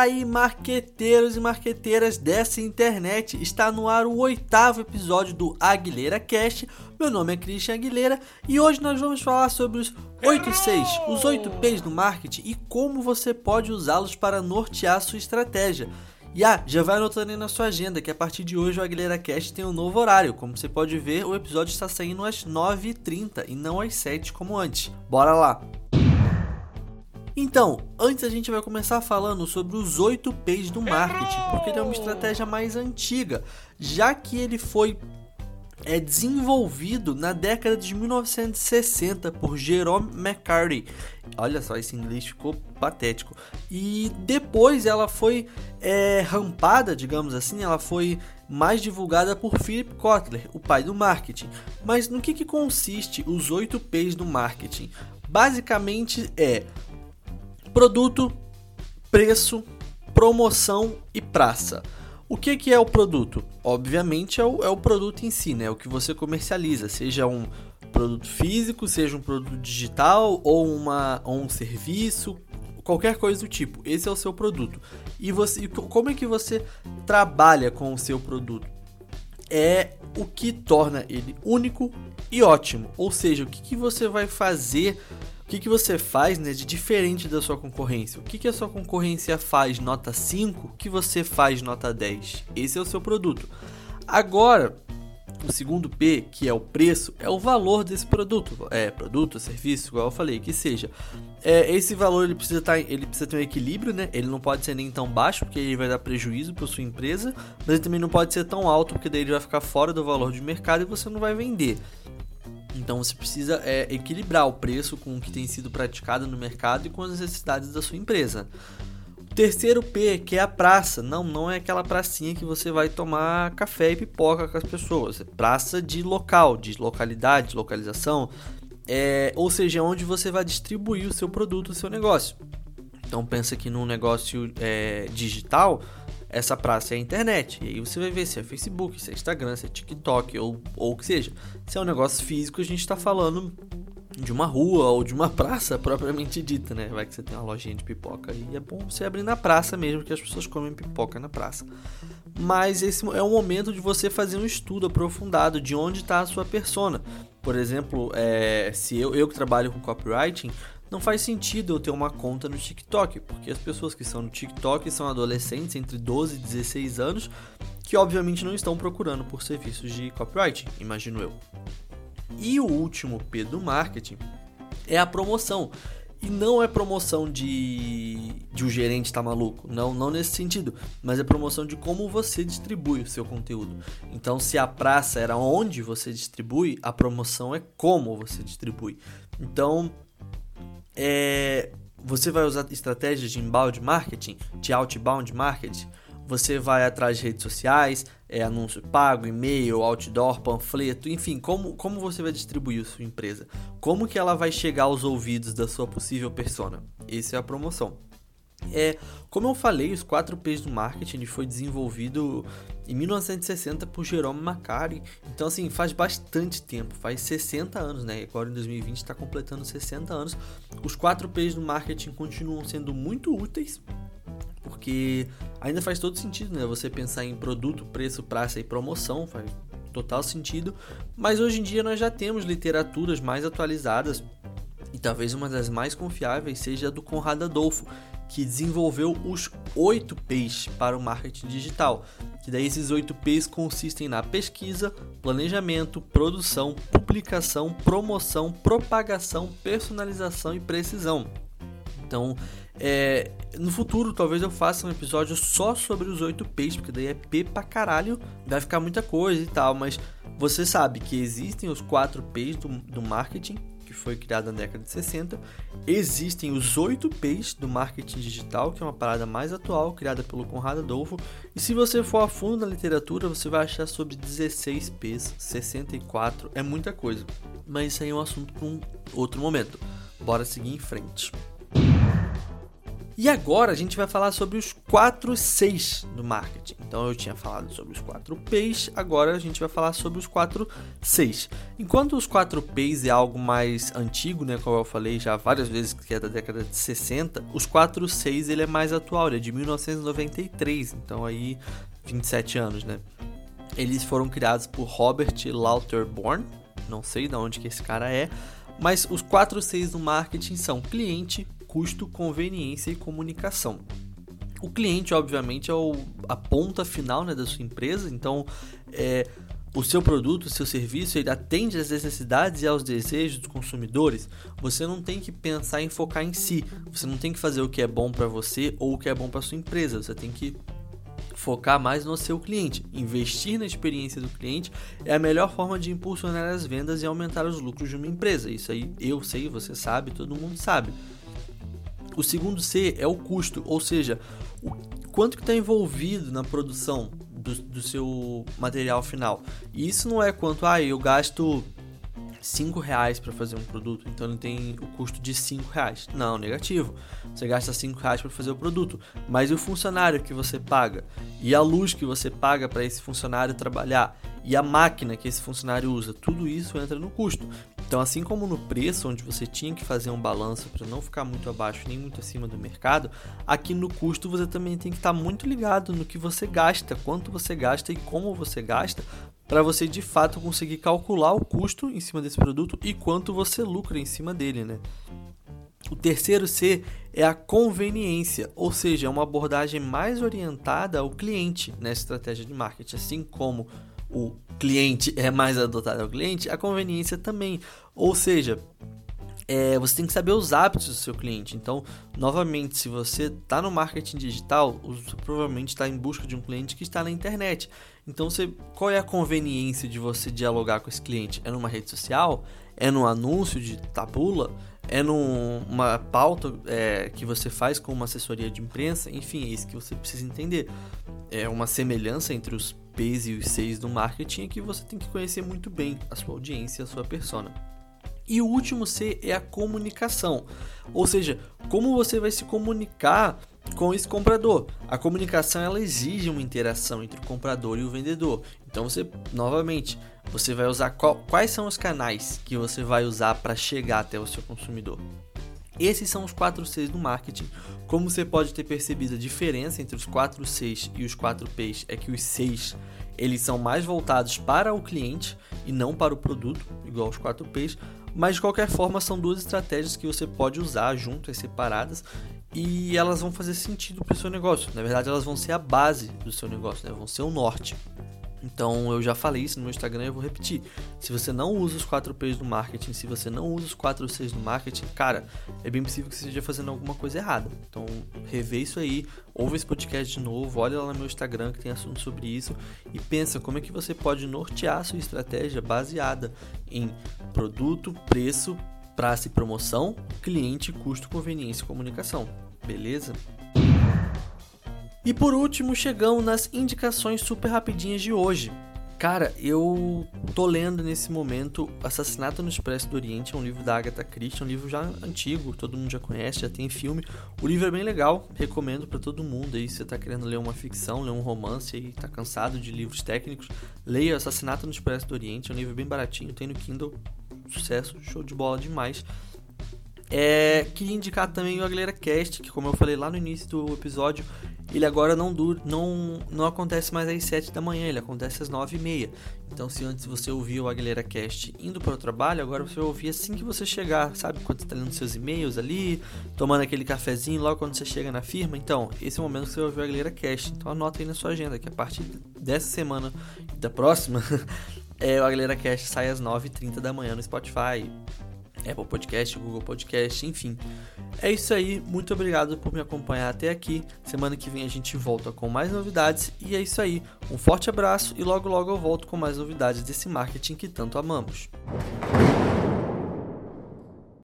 aí, marqueteiros e marqueteiras dessa internet, está no ar o oitavo episódio do Aguilera Cast. Meu nome é Christian Aguilera e hoje nós vamos falar sobre os 8 Cs, os 8 Ps do marketing e como você pode usá-los para nortear sua estratégia. E ah, já vai anotando aí na sua agenda que a partir de hoje o Aguilera Cast tem um novo horário. Como você pode ver, o episódio está saindo às 9h30 e não às 7 como antes. Bora lá! Então, antes a gente vai começar falando sobre os 8 P's do marketing, porque ele é uma estratégia mais antiga, já que ele foi é desenvolvido na década de 1960 por Jerome McCarthy. Olha só, esse inglês ficou patético. E depois ela foi é, rampada, digamos assim, ela foi mais divulgada por Philip Kotler, o pai do marketing. Mas no que, que consiste os 8 P's do marketing? Basicamente é Produto, preço, promoção e praça. O que, que é o produto? Obviamente é o, é o produto em si, né? O que você comercializa, seja um produto físico, seja um produto digital ou, uma, ou um serviço, qualquer coisa do tipo. Esse é o seu produto. E você, como é que você trabalha com o seu produto? É o que torna ele único e ótimo. Ou seja, o que, que você vai fazer o que, que você faz né, de diferente da sua concorrência? O que, que a sua concorrência faz nota 5 que você faz nota 10? Esse é o seu produto. Agora, o segundo P, que é o preço, é o valor desse produto. É, produto, serviço, igual eu falei, que seja. É, esse valor ele precisa, tá, ele precisa ter um equilíbrio, né? Ele não pode ser nem tão baixo, porque ele vai dar prejuízo para sua empresa, mas ele também não pode ser tão alto, porque daí ele vai ficar fora do valor de mercado e você não vai vender. Então você precisa é, equilibrar o preço com o que tem sido praticado no mercado e com as necessidades da sua empresa. O terceiro P, que é a praça. Não, não é aquela pracinha que você vai tomar café e pipoca com as pessoas. É praça de local, de localidade, de localização. É, ou seja, onde você vai distribuir o seu produto, o seu negócio. Então pensa que num negócio é, digital, essa praça é a internet. E aí você vai ver se é Facebook, se é Instagram, se é TikTok ou, ou o que seja. Se é um negócio físico, a gente está falando de uma rua ou de uma praça propriamente dita, né? Vai que você tem uma lojinha de pipoca e é bom você abrir na praça mesmo, que as pessoas comem pipoca na praça. Mas esse é o momento de você fazer um estudo aprofundado de onde está a sua persona. Por exemplo, é, se eu, eu que trabalho com copywriting, não faz sentido eu ter uma conta no TikTok, porque as pessoas que são no TikTok são adolescentes entre 12 e 16 anos que obviamente não estão procurando por serviços de copywriting, imagino eu. E o último P do marketing é a promoção. E não é promoção de, de o um gerente tá maluco, não, não nesse sentido, mas é promoção de como você distribui o seu conteúdo. Então, se a praça era onde você distribui, a promoção é como você distribui. Então, é, você vai usar estratégias de inbound marketing, de outbound marketing. Você vai atrás de redes sociais, é, anúncio pago, e-mail, outdoor, panfleto, enfim, como, como você vai distribuir sua empresa? Como que ela vai chegar aos ouvidos da sua possível persona? Essa é a promoção. É, como eu falei, os 4 P's do marketing foi desenvolvido em 1960 por Jerome Macari. Então, assim, faz bastante tempo, faz 60 anos, né? Agora em 2020 está completando 60 anos. Os 4 P's do marketing continuam sendo muito úteis, porque ainda faz todo sentido, né? Você pensar em produto, preço, praça e promoção, faz total sentido. Mas hoje em dia nós já temos literaturas mais atualizadas e talvez uma das mais confiáveis seja a do Conrado Adolfo, que desenvolveu os 8 P's para o marketing digital. Que daí esses 8 P's consistem na pesquisa, planejamento, produção, publicação, promoção, propagação, personalização e precisão. Então, é, no futuro, talvez eu faça um episódio só sobre os 8 P's, porque daí é P pra caralho, vai ficar muita coisa e tal, mas você sabe que existem os 4 P's do, do marketing, foi criada na década de 60. Existem os 8 P's do marketing digital, que é uma parada mais atual, criada pelo Conrado Adolfo. E se você for a fundo na literatura, você vai achar sobre 16 P's, 64, é muita coisa. Mas isso aí é um assunto para um outro momento. Bora seguir em frente. E agora a gente vai falar sobre os 4 Cs do marketing. Então eu tinha falado sobre os 4 Ps, agora a gente vai falar sobre os 4 Cs. Enquanto os 4 Ps é algo mais antigo, né, como eu falei já várias vezes que é da década de 60, os 4 Cs ele é mais atual, ele é de 1993, então aí 27 anos, né? Eles foram criados por Robert Lauterborn, não sei de onde que esse cara é, mas os 4 Cs do marketing são cliente, custo, conveniência e comunicação. O cliente, obviamente, é o, a ponta final né, da sua empresa, então é, o seu produto, o seu serviço, ele atende às necessidades e aos desejos dos consumidores. Você não tem que pensar em focar em si, você não tem que fazer o que é bom para você ou o que é bom para sua empresa, você tem que focar mais no seu cliente. Investir na experiência do cliente é a melhor forma de impulsionar as vendas e aumentar os lucros de uma empresa. Isso aí eu sei, você sabe, todo mundo sabe. O segundo C é o custo, ou seja, o quanto que está envolvido na produção do, do, seu material final. E isso não é quanto, ah, eu gasto 5 reais para fazer um produto, então ele tem o custo de 5 reais. Não, negativo. Você gasta 5 reais para fazer o produto, mas e o funcionário que você paga? E a luz que você paga para esse funcionário trabalhar? E a máquina que esse funcionário usa? Tudo isso entra no custo. Então, assim como no preço, onde você tinha que fazer um balanço para não ficar muito abaixo nem muito acima do mercado, aqui no custo você também tem que estar tá muito ligado no que você gasta, quanto você gasta e como você gasta, para você de fato conseguir calcular o custo em cima desse produto e quanto você lucra em cima dele, né? O terceiro C é a conveniência, ou seja, é uma abordagem mais orientada ao cliente nessa estratégia de marketing, assim como o cliente é mais adotado ao cliente, a conveniência também. Ou seja, é, você tem que saber os hábitos do seu cliente. Então, novamente, se você está no marketing digital, você provavelmente está em busca de um cliente que está na internet. Então, você, qual é a conveniência de você dialogar com esse cliente? É numa rede social? É num anúncio de tabula? É numa pauta é, que você faz com uma assessoria de imprensa? Enfim, é isso que você precisa entender. É uma semelhança entre os P's e os C's do marketing é que você tem que conhecer muito bem a sua audiência, a sua persona. E o último C é a comunicação, ou seja, como você vai se comunicar com esse comprador. A comunicação ela exige uma interação entre o comprador e o vendedor. Então você, novamente, você vai usar qual, quais são os canais que você vai usar para chegar até o seu consumidor. Esses são os 4 Cs do marketing. Como você pode ter percebido, a diferença entre os 4 Cs e os 4 Ps é que os 6 eles são mais voltados para o cliente e não para o produto, igual os 4 Ps, mas de qualquer forma são duas estratégias que você pode usar juntas, separadas, e elas vão fazer sentido para o seu negócio. Na verdade, elas vão ser a base do seu negócio, né? vão ser o norte. Então eu já falei isso no meu Instagram e vou repetir. Se você não usa os 4 P's do marketing, se você não usa os 4 C's do marketing, cara, é bem possível que você esteja fazendo alguma coisa errada. Então revê isso aí, ouve esse podcast de novo, olha lá no meu Instagram que tem assunto sobre isso e pensa como é que você pode nortear a sua estratégia baseada em produto, preço, praça e promoção, cliente, custo, conveniência e comunicação. Beleza? E por último, chegamos nas indicações super rapidinhas de hoje. Cara, eu tô lendo nesse momento Assassinato no Expresso do Oriente, é um livro da Agatha Christie, um livro já antigo, todo mundo já conhece, já tem filme. O livro é bem legal, recomendo para todo mundo aí, se você tá querendo ler uma ficção, ler um romance e tá cansado de livros técnicos, leia Assassinato no Expresso do Oriente, é um livro bem baratinho, tem no Kindle, sucesso, show de bola demais. É, queria indicar também o Aglera Cast, que como eu falei lá no início do episódio, ele agora não, dura, não, não acontece mais às 7 da manhã, ele acontece às 9 e meia. Então, se antes você ouvia o Aguilera Cast indo para o trabalho, agora você vai ouvir assim que você chegar, sabe? Quando você está lendo seus e-mails ali, tomando aquele cafezinho logo quando você chega na firma. Então, esse é o momento que você vai ouvir o Aguilera Cast. Então, anota aí na sua agenda que a partir dessa semana e da próxima, é, o Aguilera Cast sai às 9h30 da manhã no Spotify, Apple Podcast, Google Podcast, enfim. É isso aí, muito obrigado por me acompanhar até aqui. Semana que vem a gente volta com mais novidades e é isso aí. Um forte abraço e logo logo eu volto com mais novidades desse marketing que tanto amamos.